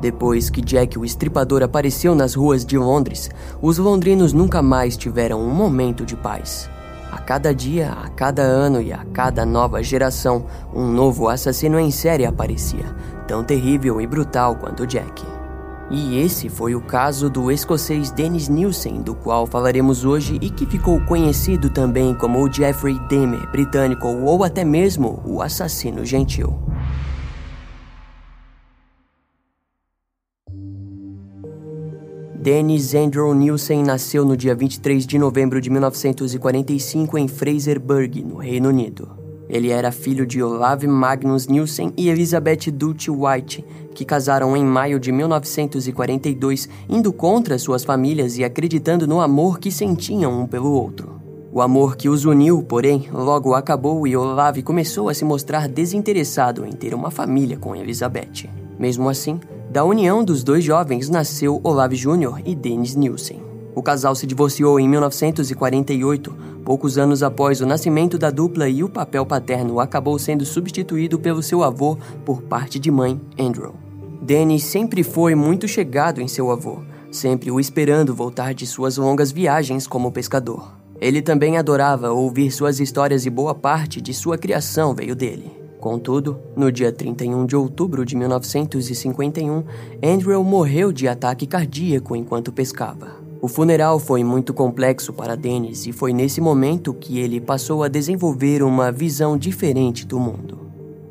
Depois que Jack o Estripador apareceu nas ruas de Londres, os londrinos nunca mais tiveram um momento de paz. A cada dia, a cada ano e a cada nova geração, um novo assassino em série aparecia, tão terrível e brutal quanto Jack. E esse foi o caso do escocês Dennis Nielsen, do qual falaremos hoje e que ficou conhecido também como o Jeffrey Dahmer britânico ou até mesmo o assassino gentil. Dennis Andrew Nielsen nasceu no dia 23 de novembro de 1945 em Fraserburgh, no Reino Unido. Ele era filho de Olav Magnus Nielsen e Elizabeth Dutch White, que casaram em maio de 1942, indo contra suas famílias e acreditando no amor que sentiam um pelo outro. O amor que os uniu, porém, logo acabou e Olav começou a se mostrar desinteressado em ter uma família com Elizabeth. Mesmo assim, da união dos dois jovens nasceu Olav Jr. e Dennis Nielsen. O casal se divorciou em 1948, poucos anos após o nascimento da dupla, e o papel paterno acabou sendo substituído pelo seu avô por parte de mãe, Andrew. Dennis sempre foi muito chegado em seu avô, sempre o esperando voltar de suas longas viagens como pescador. Ele também adorava ouvir suas histórias e boa parte de sua criação veio dele. Contudo, no dia 31 de outubro de 1951, Andrew morreu de ataque cardíaco enquanto pescava. O funeral foi muito complexo para Dennis e foi nesse momento que ele passou a desenvolver uma visão diferente do mundo.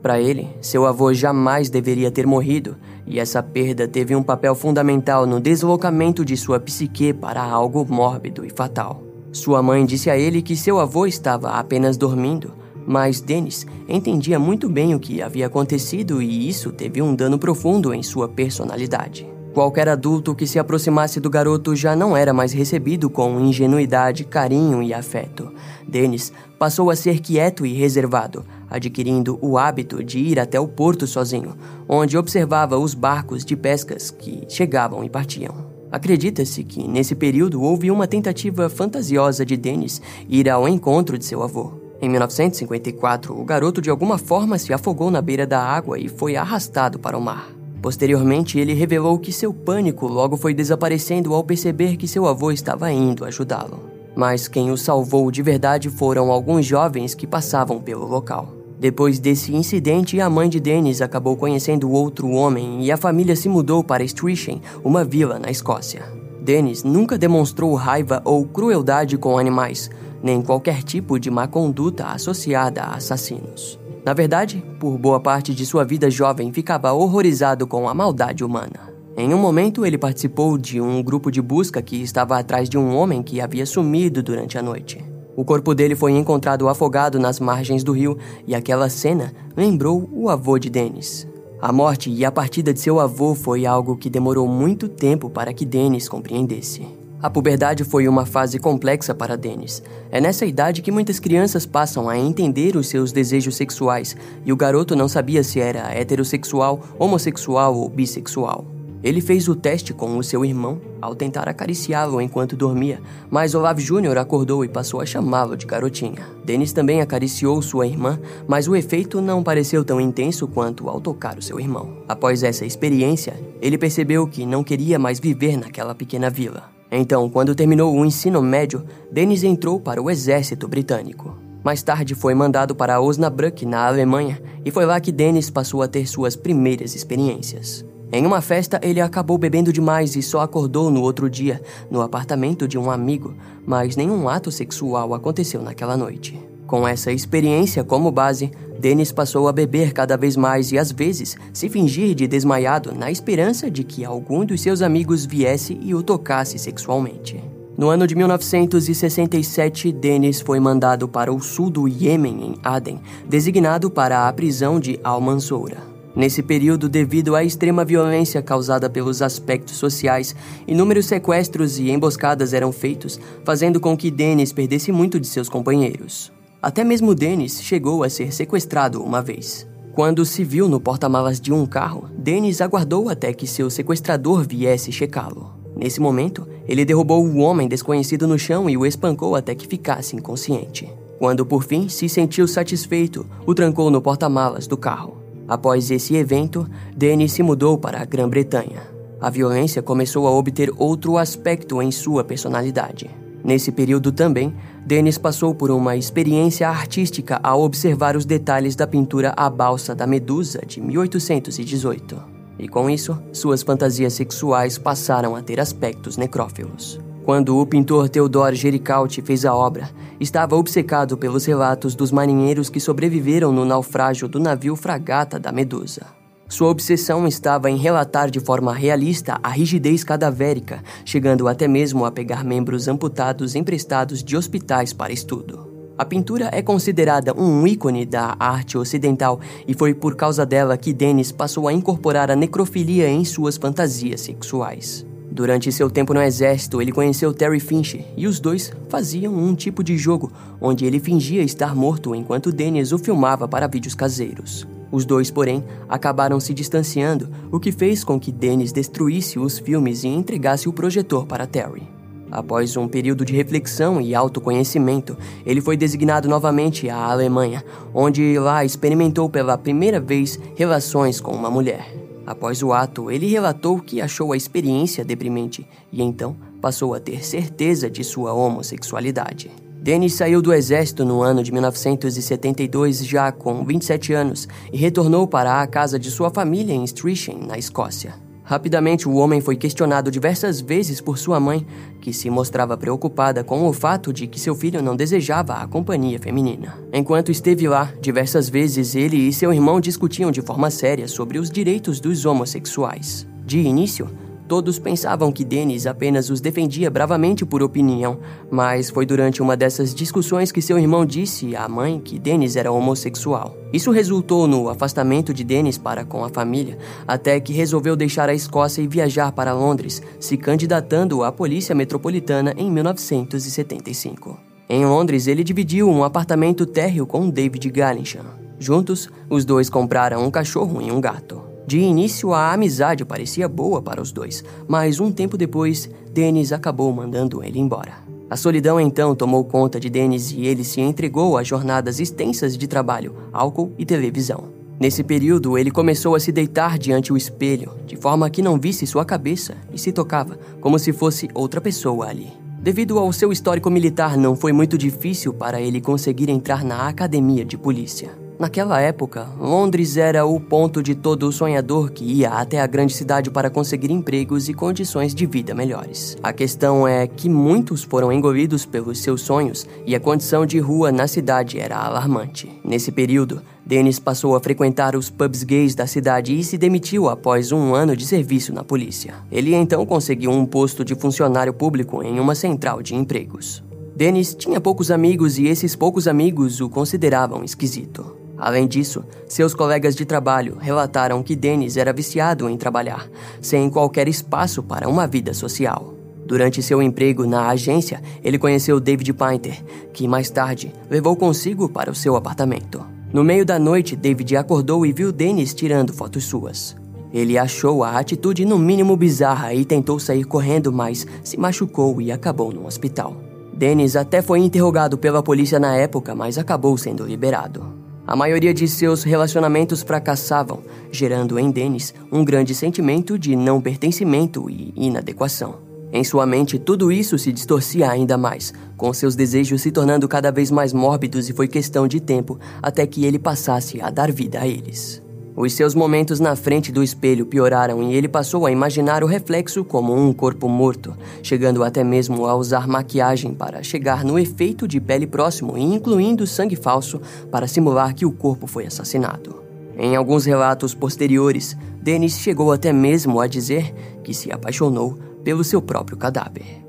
Para ele, seu avô jamais deveria ter morrido, e essa perda teve um papel fundamental no deslocamento de sua psique para algo mórbido e fatal. Sua mãe disse a ele que seu avô estava apenas dormindo mas Dennis entendia muito bem o que havia acontecido e isso teve um dano profundo em sua personalidade. Qualquer adulto que se aproximasse do garoto já não era mais recebido com ingenuidade, carinho e afeto. Dennis passou a ser quieto e reservado, adquirindo o hábito de ir até o porto sozinho, onde observava os barcos de pescas que chegavam e partiam. Acredita-se que, nesse período, houve uma tentativa fantasiosa de Dennis ir ao encontro de seu avô. Em 1954, o garoto de alguma forma se afogou na beira da água e foi arrastado para o mar. Posteriormente, ele revelou que seu pânico logo foi desaparecendo ao perceber que seu avô estava indo ajudá-lo. Mas quem o salvou de verdade foram alguns jovens que passavam pelo local. Depois desse incidente, a mãe de Dennis acabou conhecendo outro homem e a família se mudou para Streatham, uma vila na Escócia. Dennis nunca demonstrou raiva ou crueldade com animais, nem qualquer tipo de má conduta associada a assassinos. Na verdade, por boa parte de sua vida jovem ficava horrorizado com a maldade humana. Em um momento, ele participou de um grupo de busca que estava atrás de um homem que havia sumido durante a noite. O corpo dele foi encontrado afogado nas margens do rio e aquela cena lembrou o avô de Dennis. A morte e a partida de seu avô foi algo que demorou muito tempo para que Dennis compreendesse. A puberdade foi uma fase complexa para Dennis. É nessa idade que muitas crianças passam a entender os seus desejos sexuais, e o garoto não sabia se era heterossexual, homossexual ou bissexual. Ele fez o teste com o seu irmão ao tentar acariciá-lo enquanto dormia, mas Olav Jr. acordou e passou a chamá-lo de garotinha. Dennis também acariciou sua irmã, mas o efeito não pareceu tão intenso quanto ao tocar o seu irmão. Após essa experiência, ele percebeu que não queria mais viver naquela pequena vila. Então, quando terminou o ensino médio, Dennis entrou para o exército britânico. Mais tarde foi mandado para Osnabrück, na Alemanha, e foi lá que Dennis passou a ter suas primeiras experiências. Em uma festa, ele acabou bebendo demais e só acordou no outro dia, no apartamento de um amigo, mas nenhum ato sexual aconteceu naquela noite. Com essa experiência como base, Dennis passou a beber cada vez mais e às vezes se fingir de desmaiado na esperança de que algum dos seus amigos viesse e o tocasse sexualmente. No ano de 1967, Dennis foi mandado para o sul do Iêmen, em Aden, designado para a prisão de Al-Mansoura. Nesse período, devido à extrema violência causada pelos aspectos sociais, inúmeros sequestros e emboscadas eram feitos, fazendo com que Dennis perdesse muito de seus companheiros. Até mesmo Dennis chegou a ser sequestrado uma vez. Quando se viu no porta-malas de um carro, Dennis aguardou até que seu sequestrador viesse checá-lo. Nesse momento, ele derrubou o homem desconhecido no chão e o espancou até que ficasse inconsciente. Quando por fim se sentiu satisfeito, o trancou no porta-malas do carro. Após esse evento, Dennis se mudou para a Grã-Bretanha. A violência começou a obter outro aspecto em sua personalidade. Nesse período também, Dennis passou por uma experiência artística ao observar os detalhes da pintura A Balsa da Medusa de 1818. E com isso, suas fantasias sexuais passaram a ter aspectos necrófilos. Quando o pintor Theodor Gericault fez a obra, estava obcecado pelos relatos dos marinheiros que sobreviveram no naufrágio do navio Fragata da Medusa. Sua obsessão estava em relatar de forma realista a rigidez cadavérica, chegando até mesmo a pegar membros amputados emprestados de hospitais para estudo. A pintura é considerada um ícone da arte ocidental e foi por causa dela que Dennis passou a incorporar a necrofilia em suas fantasias sexuais. Durante seu tempo no exército, ele conheceu Terry Finch e os dois faziam um tipo de jogo onde ele fingia estar morto enquanto Dennis o filmava para vídeos caseiros. Os dois, porém, acabaram se distanciando, o que fez com que Dennis destruísse os filmes e entregasse o projetor para Terry. Após um período de reflexão e autoconhecimento, ele foi designado novamente à Alemanha, onde lá experimentou pela primeira vez relações com uma mulher. Após o ato, ele relatou que achou a experiência deprimente e então passou a ter certeza de sua homossexualidade. Dennis saiu do exército no ano de 1972 já com 27 anos e retornou para a casa de sua família em Streatham, na Escócia. Rapidamente, o homem foi questionado diversas vezes por sua mãe, que se mostrava preocupada com o fato de que seu filho não desejava a companhia feminina. Enquanto esteve lá, diversas vezes ele e seu irmão discutiam de forma séria sobre os direitos dos homossexuais. De início, Todos pensavam que Dennis apenas os defendia bravamente por opinião, mas foi durante uma dessas discussões que seu irmão disse à mãe que Dennis era homossexual. Isso resultou no afastamento de Dennis para com a família, até que resolveu deixar a Escócia e viajar para Londres, se candidatando à Polícia Metropolitana em 1975. Em Londres, ele dividiu um apartamento térreo com David Gallingham. Juntos, os dois compraram um cachorro e um gato. De início, a amizade parecia boa para os dois, mas um tempo depois, Dennis acabou mandando ele embora. A solidão então tomou conta de Dennis e ele se entregou a jornadas extensas de trabalho, álcool e televisão. Nesse período, ele começou a se deitar diante o espelho, de forma que não visse sua cabeça e se tocava como se fosse outra pessoa ali. Devido ao seu histórico militar, não foi muito difícil para ele conseguir entrar na academia de polícia. Naquela época, Londres era o ponto de todo sonhador que ia até a grande cidade para conseguir empregos e condições de vida melhores. A questão é que muitos foram engolidos pelos seus sonhos e a condição de rua na cidade era alarmante. Nesse período, Dennis passou a frequentar os pubs gays da cidade e se demitiu após um ano de serviço na polícia. Ele então conseguiu um posto de funcionário público em uma central de empregos. Dennis tinha poucos amigos e esses poucos amigos o consideravam esquisito. Além disso, seus colegas de trabalho relataram que Dennis era viciado em trabalhar, sem qualquer espaço para uma vida social. Durante seu emprego na agência, ele conheceu David Painter, que mais tarde levou consigo para o seu apartamento. No meio da noite, David acordou e viu Dennis tirando fotos suas. Ele achou a atitude no mínimo bizarra e tentou sair correndo, mas se machucou e acabou no hospital. Dennis até foi interrogado pela polícia na época, mas acabou sendo liberado. A maioria de seus relacionamentos fracassavam, gerando em Dennis um grande sentimento de não pertencimento e inadequação. Em sua mente, tudo isso se distorcia ainda mais, com seus desejos se tornando cada vez mais mórbidos e foi questão de tempo até que ele passasse a dar vida a eles. Os seus momentos na frente do espelho pioraram e ele passou a imaginar o reflexo como um corpo morto, chegando até mesmo a usar maquiagem para chegar no efeito de pele próximo incluindo sangue falso para simular que o corpo foi assassinado. Em alguns relatos posteriores, Dennis chegou até mesmo a dizer que se apaixonou pelo seu próprio cadáver.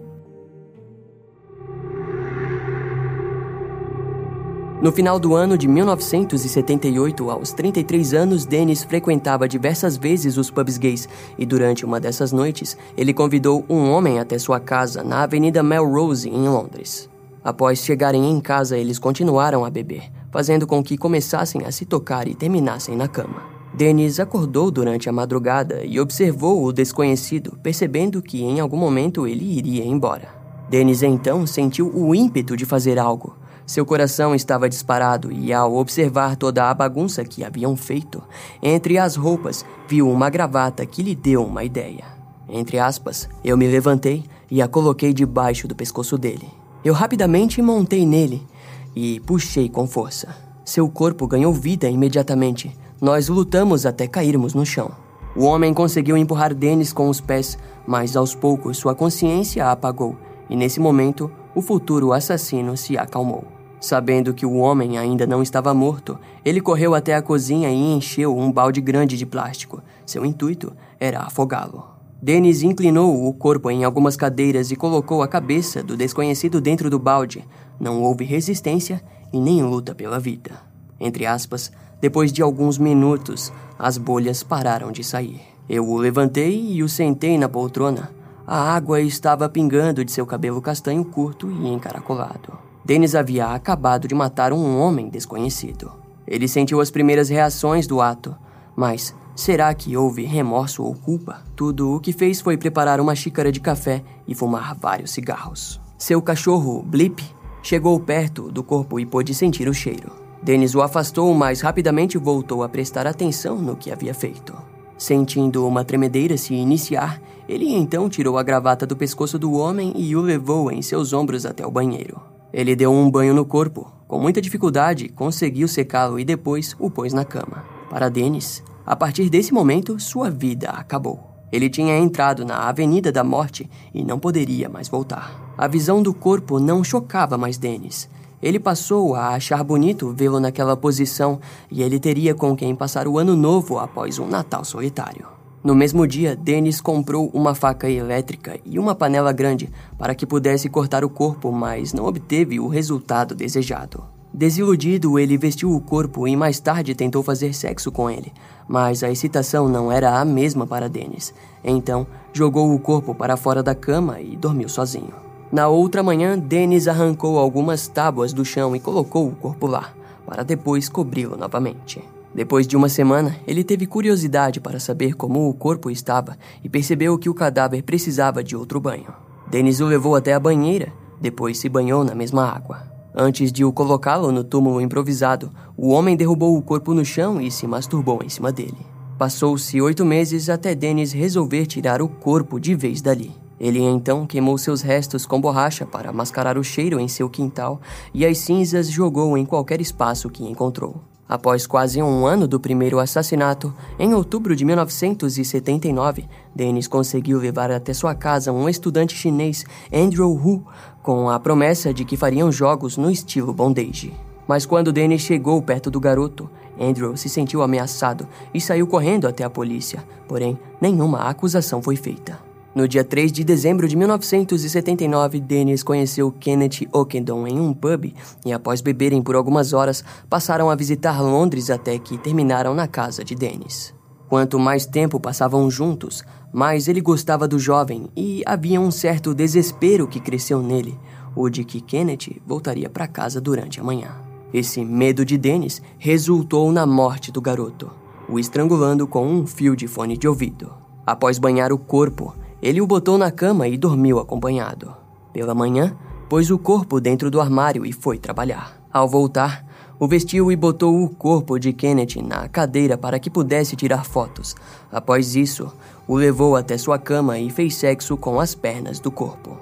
No final do ano de 1978, aos 33 anos, Dennis frequentava diversas vezes os pubs gays e durante uma dessas noites, ele convidou um homem até sua casa na Avenida Melrose, em Londres. Após chegarem em casa, eles continuaram a beber, fazendo com que começassem a se tocar e terminassem na cama. Dennis acordou durante a madrugada e observou o desconhecido, percebendo que em algum momento ele iria embora. Dennis então sentiu o ímpeto de fazer algo, Seu coração estava disparado e, ao observar toda a bagunça que haviam feito, entre as roupas viu uma gravata que lhe deu uma ideia. Entre aspas, eu me levantei e a coloquei debaixo do pescoço dele. Eu rapidamente montei nele e puxei com força. Seu corpo ganhou vida imediatamente. Nós lutamos até cairmos no chão. O homem conseguiu empurrar Dennis com os pés, mas aos poucos sua consciência apagou e nesse momento o futuro assassino se acalmou. Sabendo que o homem ainda não estava morto, ele correu até a cozinha e encheu um balde grande de plástico. Seu intuito era afogá-lo. Dennis inclinou o corpo em algumas cadeiras e colocou a cabeça do desconhecido dentro do balde. Não houve resistência e nem luta pela vida. Entre aspas, depois de alguns minutos, as bolhas pararam de sair. Eu o levantei e o sentei na poltrona. A água estava pingando de seu cabelo castanho curto e encaracolado. Dennis havia acabado de matar um homem desconhecido. Ele sentiu as primeiras reações do ato, mas será que houve remorso ou culpa? Tudo o que fez foi preparar uma xícara de café e fumar vários cigarros. Seu cachorro, Blip, chegou perto do corpo e pôde sentir o cheiro. Dennis o afastou, mas rapidamente voltou a prestar atenção no que havia feito. Sentindo uma tremedeira se iniciar, ele então tirou a gravata do pescoço do homem e o levou em seus ombros até o banheiro. Ele deu um banho no corpo. Com muita dificuldade, conseguiu secá-lo e depois o pôs na cama. Para Dennis, a partir desse momento, sua vida acabou. Ele tinha entrado na Avenida da Morte e não poderia mais voltar. A visão do corpo não chocava mais Dennis. Ele passou a achar bonito vê-lo naquela posição e ele teria com quem passar o ano novo após um Natal solitário. No mesmo dia, Dennis comprou uma faca elétrica e uma panela grande para que pudesse cortar o corpo, mas não obteve o resultado desejado. Desiludido, ele vestiu o corpo e mais tarde tentou fazer sexo com ele, mas a excitação não era a mesma para Dennis. Então, jogou o corpo para fora da cama e dormiu sozinho. Na outra manhã, Dennis arrancou algumas tábuas do chão e colocou o corpo lá, para depois cobri-lo novamente. Depois de uma semana, ele teve curiosidade para saber como o corpo estava e percebeu que o cadáver precisava de outro banho. Dennis o levou até a banheira, depois se banhou na mesma água. Antes de o colocá-lo no túmulo improvisado, o homem derrubou o corpo no chão e se masturbou em cima dele. Passou-se oito meses até Dennis resolver tirar o corpo de vez dali. Ele então queimou seus restos com borracha para mascarar o cheiro em seu quintal e as cinzas jogou em qualquer espaço que encontrou. Após quase um ano do primeiro assassinato, em outubro de 1979, Dennis conseguiu levar até sua casa um estudante chinês, Andrew Hu, com a promessa de que fariam jogos no estilo bondage. Mas quando Dennis chegou perto do garoto, Andrew se sentiu ameaçado e saiu correndo até a polícia, porém, nenhuma acusação foi feita. No dia 3 de dezembro de 1979, Dennis conheceu Kenneth Ockendon em um pub e, após beberem por algumas horas, passaram a visitar Londres até que terminaram na casa de Dennis. Quanto mais tempo passavam juntos, mais ele gostava do jovem e havia um certo desespero que cresceu nele, o de que Kenneth voltaria para casa durante a manhã. Esse medo de Dennis resultou na morte do garoto, o estrangulando com um fio de fone de ouvido. Após banhar o corpo, ele o botou na cama e dormiu acompanhado. Pela manhã, pôs o corpo dentro do armário e foi trabalhar. Ao voltar, o vestiu e botou o corpo de Kenneth na cadeira para que pudesse tirar fotos. Após isso, o levou até sua cama e fez sexo com as pernas do corpo.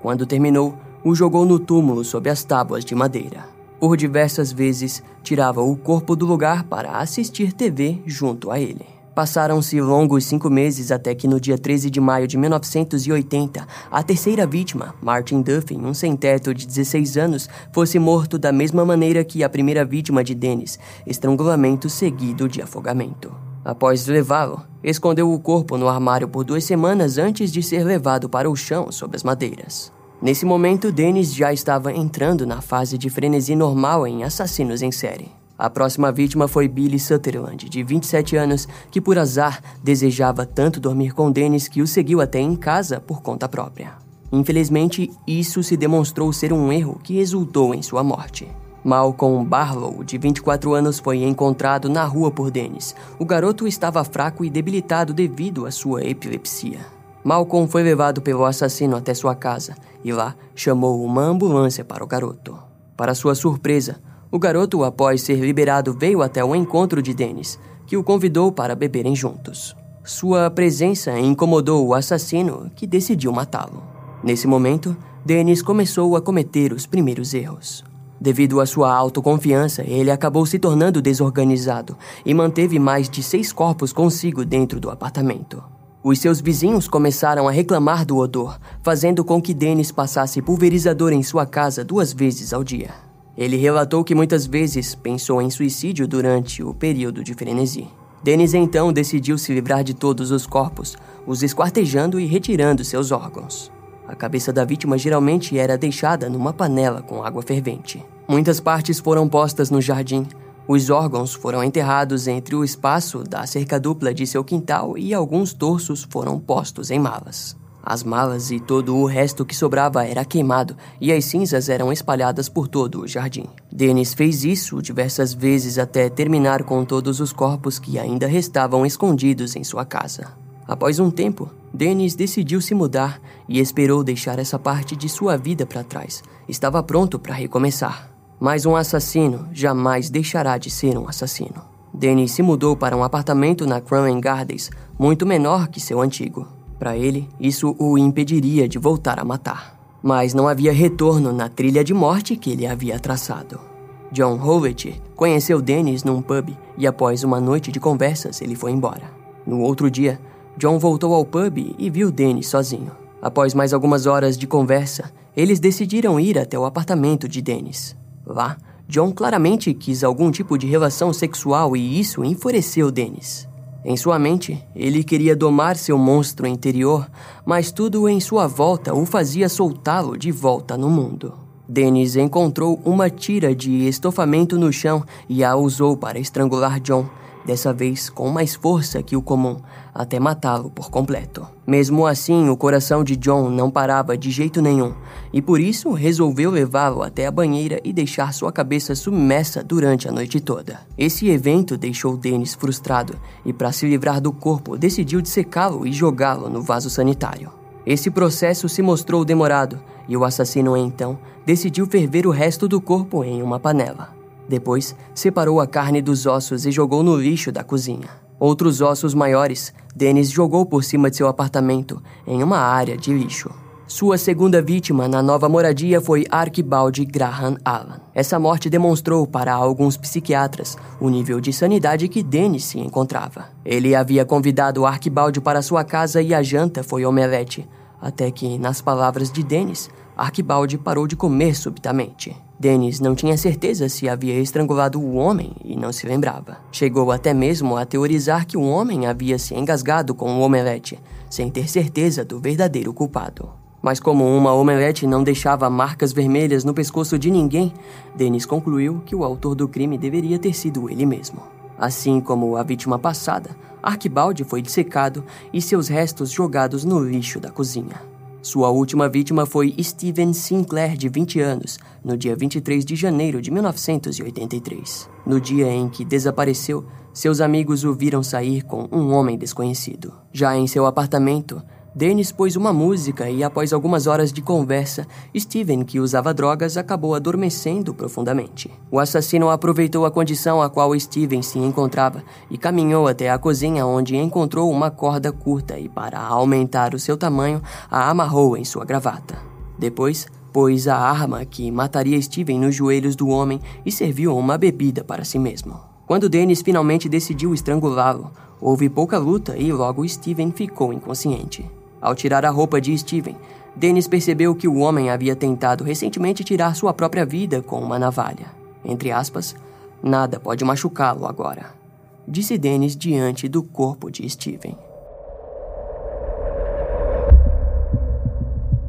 Quando terminou, o jogou no túmulo sob as tábuas de madeira. Por diversas vezes, tirava o corpo do lugar para assistir TV junto a ele. Passaram-se longos cinco meses até que no dia 13 de maio de 1980, a terceira vítima, Martin Duffin, um sem-teto de 16 anos, fosse morto da mesma maneira que a primeira vítima de Dennis, estrangulamento seguido de afogamento. Após levá-lo, escondeu o corpo no armário por duas semanas antes de ser levado para o chão sob as madeiras. Nesse momento, Dennis já estava entrando na fase de frenesi normal em assassinos em série. A próxima vítima foi Billy Sutherland, de 27 anos, que por azar desejava tanto dormir com Dennis que o seguiu até em casa por conta própria. Infelizmente, isso se demonstrou ser um erro que resultou em sua morte. Malcolm Barlow, de 24 anos, foi encontrado na rua por Dennis. O garoto estava fraco e debilitado devido à sua epilepsia. Malcolm foi levado pelo assassino até sua casa e lá chamou uma ambulância para o garoto. Para sua surpresa, o garoto, após ser liberado, veio até o encontro de Dennis, que o convidou para beberem juntos. Sua presença incomodou o assassino, que decidiu matá-lo. Nesse momento, Dennis começou a cometer os primeiros erros. Devido à sua autoconfiança, ele acabou se tornando desorganizado e manteve mais de seis corpos consigo dentro do apartamento. Os seus vizinhos começaram a reclamar do odor, fazendo com que Dennis passasse pulverizador em sua casa duas vezes ao dia. Ele relatou que muitas vezes pensou em suicídio durante o período de frenesi. Dennis então decidiu se livrar de todos os corpos, os esquartejando e retirando seus órgãos. A cabeça da vítima geralmente era deixada numa panela com água fervente. Muitas partes foram postas no jardim. Os órgãos foram enterrados entre o espaço da cerca dupla de seu quintal e alguns torsos foram postos em malas. As malas e todo o resto que sobrava era queimado e as cinzas eram espalhadas por todo o jardim. Dennis fez isso diversas vezes até terminar com todos os corpos que ainda restavam escondidos em sua casa. Após um tempo, Dennis decidiu se mudar e esperou deixar essa parte de sua vida para trás. Estava pronto para recomeçar. Mas um assassino jamais deixará de ser um assassino. Dennis se mudou para um apartamento na Crown Gardens, muito menor que seu antigo. Para ele, isso o impediria de voltar a matar. Mas não havia retorno na trilha de morte que ele havia traçado. John Howlett conheceu Dennis num pub e após uma noite de conversas ele foi embora. No outro dia, John voltou ao pub e viu Dennis sozinho. Após mais algumas horas de conversa, eles decidiram ir até o apartamento de Dennis. Lá, John claramente quis algum tipo de relação sexual e isso enfureceu Dennis. Em sua mente, ele queria domar seu monstro interior, mas tudo em sua volta o fazia soltá-lo de volta no mundo. Dennis encontrou uma tira de estofamento no chão e a usou para estrangular John, dessa vez com mais força que o comum, até matá-lo por completo. Mesmo assim, o coração de John não parava de jeito nenhum, e por isso resolveu levá-lo até a banheira e deixar sua cabeça submersa durante a noite toda. Esse evento deixou Dennis frustrado e, para se livrar do corpo, decidiu dissecá-lo e jogá-lo no vaso sanitário. Esse processo se mostrou demorado e o assassino então decidiu ferver o resto do corpo em uma panela. Depois, separou a carne dos ossos e jogou no lixo da cozinha. Outros ossos maiores, Dennis jogou por cima de seu apartamento, em uma área de lixo. Sua segunda vítima na nova moradia foi Archibald Graham Allen. Essa morte demonstrou para alguns psiquiatras o nível de sanidade que Dennis se encontrava. Ele havia convidado Archibald para sua casa e a janta foi omelete, até que, nas palavras de Dennis, Archibald parou de comer subitamente. Dennis não tinha certeza se havia estrangulado o homem e não se lembrava. Chegou até mesmo a teorizar que o homem havia se engasgado com o omelete, sem ter certeza do verdadeiro culpado. Mas como uma omelete não deixava marcas vermelhas no pescoço de ninguém, Dennis concluiu que o autor do crime deveria ter sido ele mesmo. Assim como a vítima passada, Archibald foi dissecado e seus restos jogados no lixo da cozinha. Sua última vítima foi Steven Sinclair, de 20 anos, no dia 23 de janeiro de 1983. No dia em que desapareceu, seus amigos o viram sair com um homem desconhecido. Já em seu apartamento, Dennis pôs uma música e, após algumas horas de conversa, Steven, que usava drogas, acabou adormecendo profundamente. O assassino aproveitou a condição a qual Steven se encontrava e caminhou até a cozinha, onde encontrou uma corda curta e, para aumentar o seu tamanho, a amarrou em sua gravata. Depois, pôs a arma que mataria Steven nos joelhos do homem e serviu uma bebida para si mesmo. Quando Dennis finalmente decidiu estrangulá-lo, houve pouca luta e logo Steven ficou inconsciente. Ao tirar a roupa de Steven, Dennis percebeu que o homem havia tentado recentemente tirar sua própria vida com uma navalha. Entre aspas, nada pode machucá-lo agora, disse Dennis diante do corpo de Steven.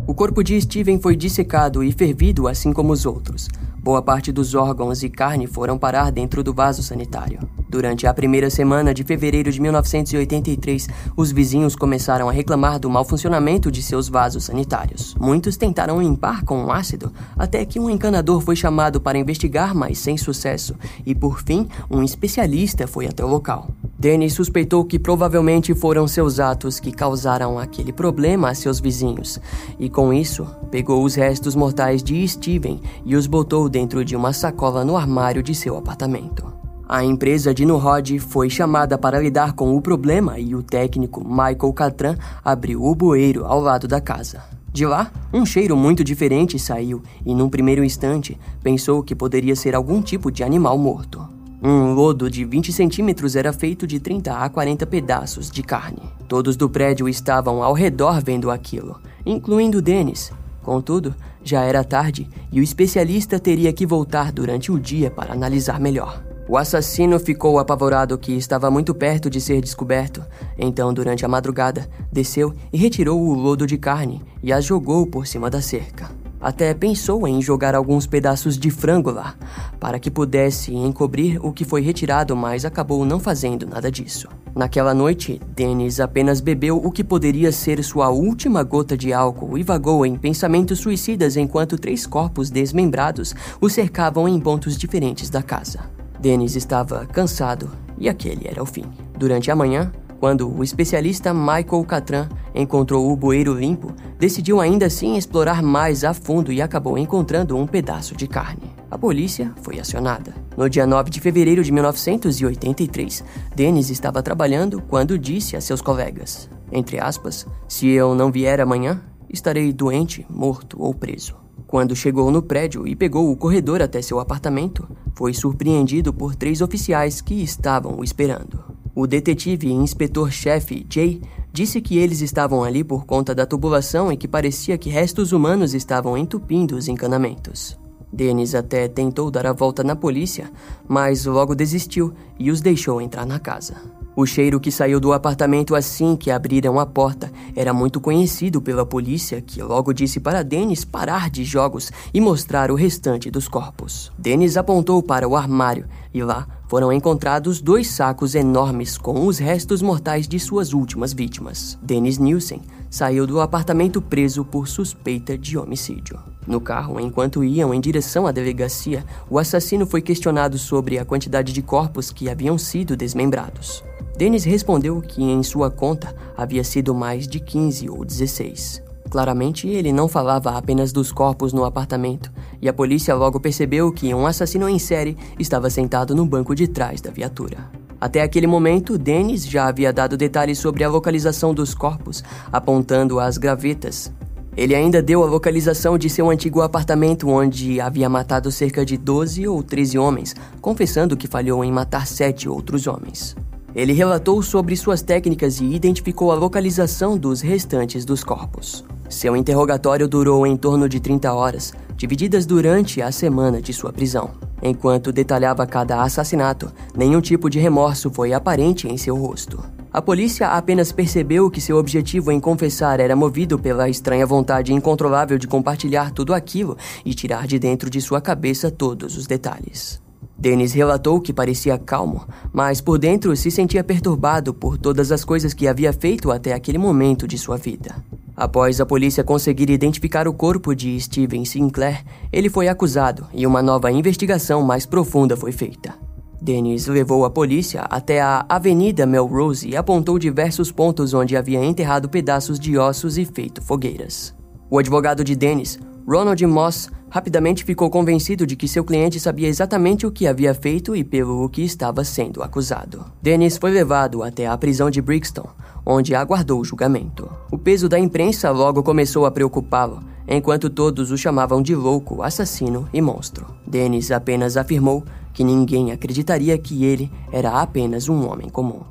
O corpo de Steven foi dissecado e fervido assim como os outros. Boa parte dos órgãos e carne foram parar dentro do vaso sanitário. Durante a primeira semana de fevereiro de 1983, os vizinhos começaram a reclamar do mau funcionamento de seus vasos sanitários. Muitos tentaram limpar com ácido, até que um encanador foi chamado para investigar, mas sem sucesso, e por fim, um especialista foi até o local. Dennis suspeitou que provavelmente foram seus atos que causaram aquele problema a seus vizinhos, e com isso, pegou os restos mortais de Steven e os botou dentro de uma sacola no armário de seu apartamento. A empresa de Nurod foi chamada para lidar com o problema e o técnico Michael Catran abriu o bueiro ao lado da casa. De lá, um cheiro muito diferente saiu e, num primeiro instante, pensou que poderia ser algum tipo de animal morto. Um lodo de 20 centímetros era feito de 30 a 40 pedaços de carne. Todos do prédio estavam ao redor vendo aquilo, incluindo Dennis. Contudo, já era tarde e o especialista teria que voltar durante o dia para analisar melhor. O assassino ficou apavorado que estava muito perto de ser descoberto, então, durante a madrugada, desceu e retirou o lodo de carne e a jogou por cima da cerca. Até pensou em jogar alguns pedaços de frango lá, para que pudesse encobrir o que foi retirado, mas acabou não fazendo nada disso. Naquela noite, Dennis apenas bebeu o que poderia ser sua última gota de álcool e vagou em pensamentos suicidas enquanto três corpos desmembrados o cercavam em pontos diferentes da casa. Dennis estava cansado e aquele era o fim. Durante a manhã, quando o especialista Michael Catran encontrou o bueiro limpo, decidiu ainda assim explorar mais a fundo e acabou encontrando um pedaço de carne. A polícia foi acionada. No dia 9 de fevereiro de 1983, Dennis estava trabalhando quando disse a seus colegas, entre aspas, se eu não vier amanhã, estarei doente, morto ou preso. Quando chegou no prédio e pegou o corredor até seu apartamento, foi surpreendido por três oficiais que estavam o esperando. O detetive e inspetor-chefe Jay disse que eles estavam ali por conta da tubulação e que parecia que restos humanos estavam entupindo os encanamentos. Dennis até tentou dar a volta na polícia, mas logo desistiu e os deixou entrar na casa. O cheiro que saiu do apartamento assim que abriram a porta era muito conhecido pela polícia, que logo disse para Dennis parar de jogos e mostrar o restante dos corpos. Dennis apontou para o armário e lá foram encontrados dois sacos enormes com os restos mortais de suas últimas vítimas. Dennis Nielsen saiu do apartamento preso por suspeita de homicídio. No carro, enquanto iam em direção à delegacia, o assassino foi questionado sobre a quantidade de corpos que haviam sido desmembrados. Dennis respondeu que em sua conta havia sido mais de 15 ou 16. Claramente, ele não falava apenas dos corpos no apartamento, e a polícia logo percebeu que um assassino em série estava sentado no banco de trás da viatura. Até aquele momento, Dennis já havia dado detalhes sobre a localização dos corpos, apontando as gravetas. Ele ainda deu a localização de seu antigo apartamento, onde havia matado cerca de 12 ou 13 homens, confessando que falhou em matar sete outros homens. Ele relatou sobre suas técnicas e identificou a localização dos restantes dos corpos. Seu interrogatório durou em torno de 30 horas, divididas durante a semana de sua prisão. Enquanto detalhava cada assassinato, nenhum tipo de remorso foi aparente em seu rosto. A polícia apenas percebeu que seu objetivo em confessar era movido pela estranha vontade incontrolável de compartilhar tudo aquilo e tirar de dentro de sua cabeça todos os detalhes. Dennis relatou que parecia calmo, mas por dentro se sentia perturbado por todas as coisas que havia feito até aquele momento de sua vida. Após a polícia conseguir identificar o corpo de Steven Sinclair, ele foi acusado e uma nova investigação mais profunda foi feita. Dennis levou a polícia até a Avenida Melrose e apontou diversos pontos onde havia enterrado pedaços de ossos e feito fogueiras. O advogado de Dennis, Ronald Moss, rapidamente ficou convencido de que seu cliente sabia exatamente o que havia feito e pelo que estava sendo acusado. Dennis foi levado até a prisão de Brixton, onde aguardou o julgamento. O peso da imprensa logo começou a preocupá-lo, enquanto todos o chamavam de louco, assassino e monstro. Dennis apenas afirmou que ninguém acreditaria que ele era apenas um homem comum.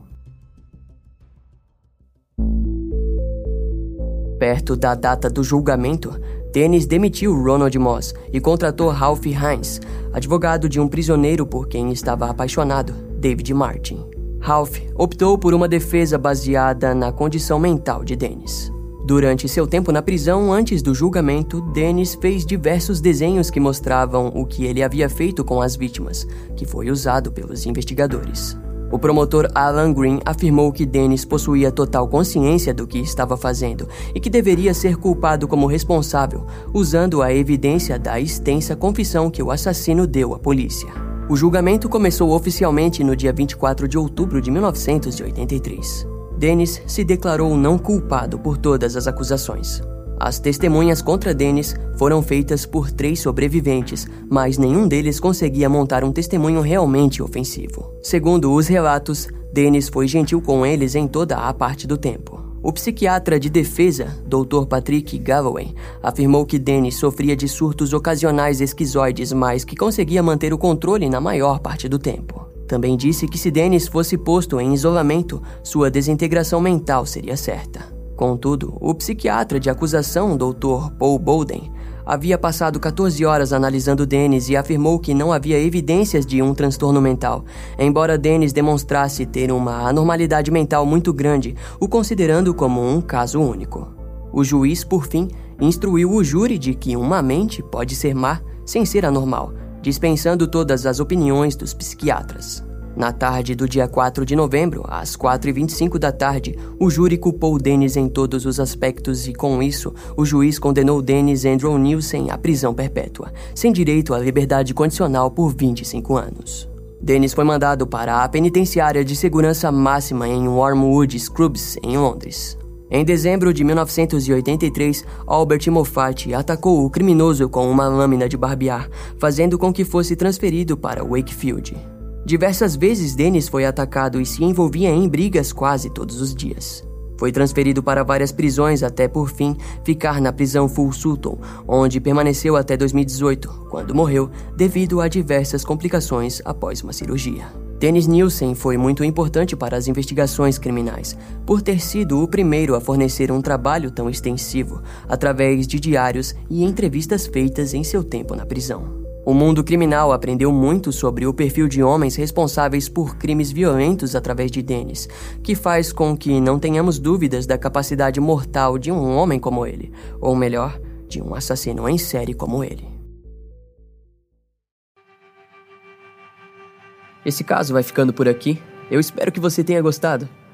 Perto da data do julgamento, Dennis demitiu Ronald Moss e contratou Ralph Hines, advogado de um prisioneiro por quem estava apaixonado, David Martin. Ralph optou por uma defesa baseada na condição mental de Dennis. Durante seu tempo na prisão antes do julgamento, Dennis fez diversos desenhos que mostravam o que ele havia feito com as vítimas, que foi usado pelos investigadores. O promotor Alan Green afirmou que Dennis possuía total consciência do que estava fazendo e que deveria ser culpado como responsável, usando a evidência da extensa confissão que o assassino deu à polícia. O julgamento começou oficialmente no dia 24 de outubro de 1983. Dennis se declarou não culpado por todas as acusações. As testemunhas contra Dennis foram feitas por três sobreviventes, mas nenhum deles conseguia montar um testemunho realmente ofensivo. Segundo os relatos, Dennis foi gentil com eles em toda a parte do tempo. O psiquiatra de defesa, Dr. Patrick Galloway, afirmou que Dennis sofria de surtos ocasionais esquizoides, mas que conseguia manter o controle na maior parte do tempo. Também disse que se Dennis fosse posto em isolamento, sua desintegração mental seria certa. Contudo, o psiquiatra de acusação, Dr. Paul Bowden, havia passado 14 horas analisando Dennis e afirmou que não havia evidências de um transtorno mental, embora Dennis demonstrasse ter uma anormalidade mental muito grande, o considerando como um caso único. O juiz, por fim, instruiu o júri de que uma mente pode ser má sem ser anormal, dispensando todas as opiniões dos psiquiatras. Na tarde do dia 4 de novembro, às 4h25 da tarde, o júri culpou Dennis em todos os aspectos e, com isso, o juiz condenou Dennis Andrew Nielsen à prisão perpétua, sem direito à liberdade condicional por 25 anos. Dennis foi mandado para a penitenciária de segurança máxima em Wormwood Scrubs, em Londres. Em dezembro de 1983, Albert Moffat atacou o criminoso com uma lâmina de barbear, fazendo com que fosse transferido para Wakefield. Diversas vezes Dennis foi atacado e se envolvia em brigas quase todos os dias. Foi transferido para várias prisões até por fim ficar na prisão Full Sutton, onde permaneceu até 2018, quando morreu devido a diversas complicações após uma cirurgia. Dennis Nielsen foi muito importante para as investigações criminais, por ter sido o primeiro a fornecer um trabalho tão extensivo, através de diários e entrevistas feitas em seu tempo na prisão. O mundo criminal aprendeu muito sobre o perfil de homens responsáveis por crimes violentos através de Dennis, que faz com que não tenhamos dúvidas da capacidade mortal de um homem como ele, ou melhor, de um assassino em série como ele. Esse caso vai ficando por aqui. Eu espero que você tenha gostado.